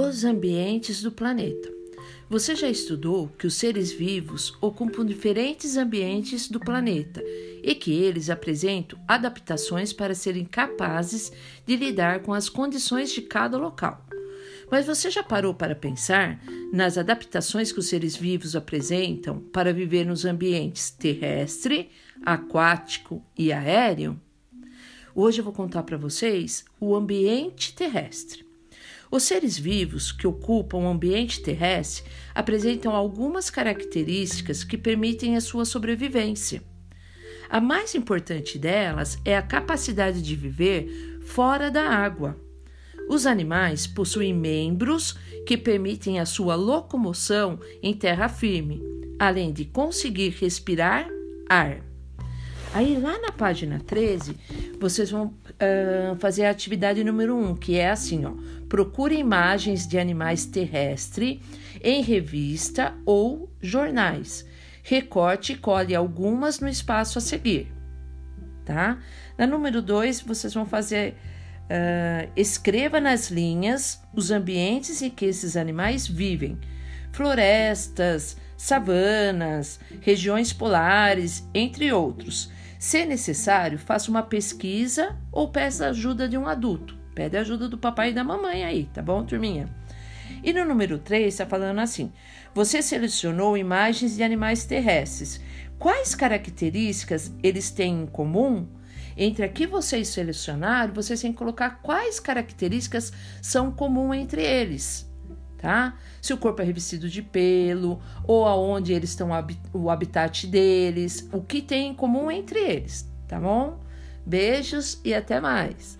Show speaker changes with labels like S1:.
S1: Os ambientes do planeta. Você já estudou que os seres vivos ocupam diferentes ambientes do planeta e que eles apresentam adaptações para serem capazes de lidar com as condições de cada local. Mas você já parou para pensar nas adaptações que os seres vivos apresentam para viver nos ambientes terrestre, aquático e aéreo? Hoje eu vou contar para vocês o ambiente terrestre. Os seres vivos que ocupam o ambiente terrestre apresentam algumas características que permitem a sua sobrevivência. A mais importante delas é a capacidade de viver fora da água. Os animais possuem membros que permitem a sua locomoção em terra firme, além de conseguir respirar ar. Aí lá na página 13, vocês vão uh, fazer a atividade número 1, que é assim, ó. Procure imagens de animais terrestres em revista ou jornais. Recorte e colhe algumas no espaço a seguir, tá? Na número 2, vocês vão fazer Uh, escreva nas linhas os ambientes em que esses animais vivem: florestas, savanas, regiões polares, entre outros. Se necessário, faça uma pesquisa ou peça ajuda de um adulto. Pede ajuda do papai e da mamãe aí, tá bom, turminha? E no número 3 está falando assim: você selecionou imagens de animais terrestres. Quais características eles têm em comum? Entre aqui vocês selecionaram, vocês têm que colocar quais características são comuns entre eles, tá? Se o corpo é revestido de pelo, ou aonde eles estão, o habitat deles, o que tem em comum entre eles, tá bom? Beijos e até mais!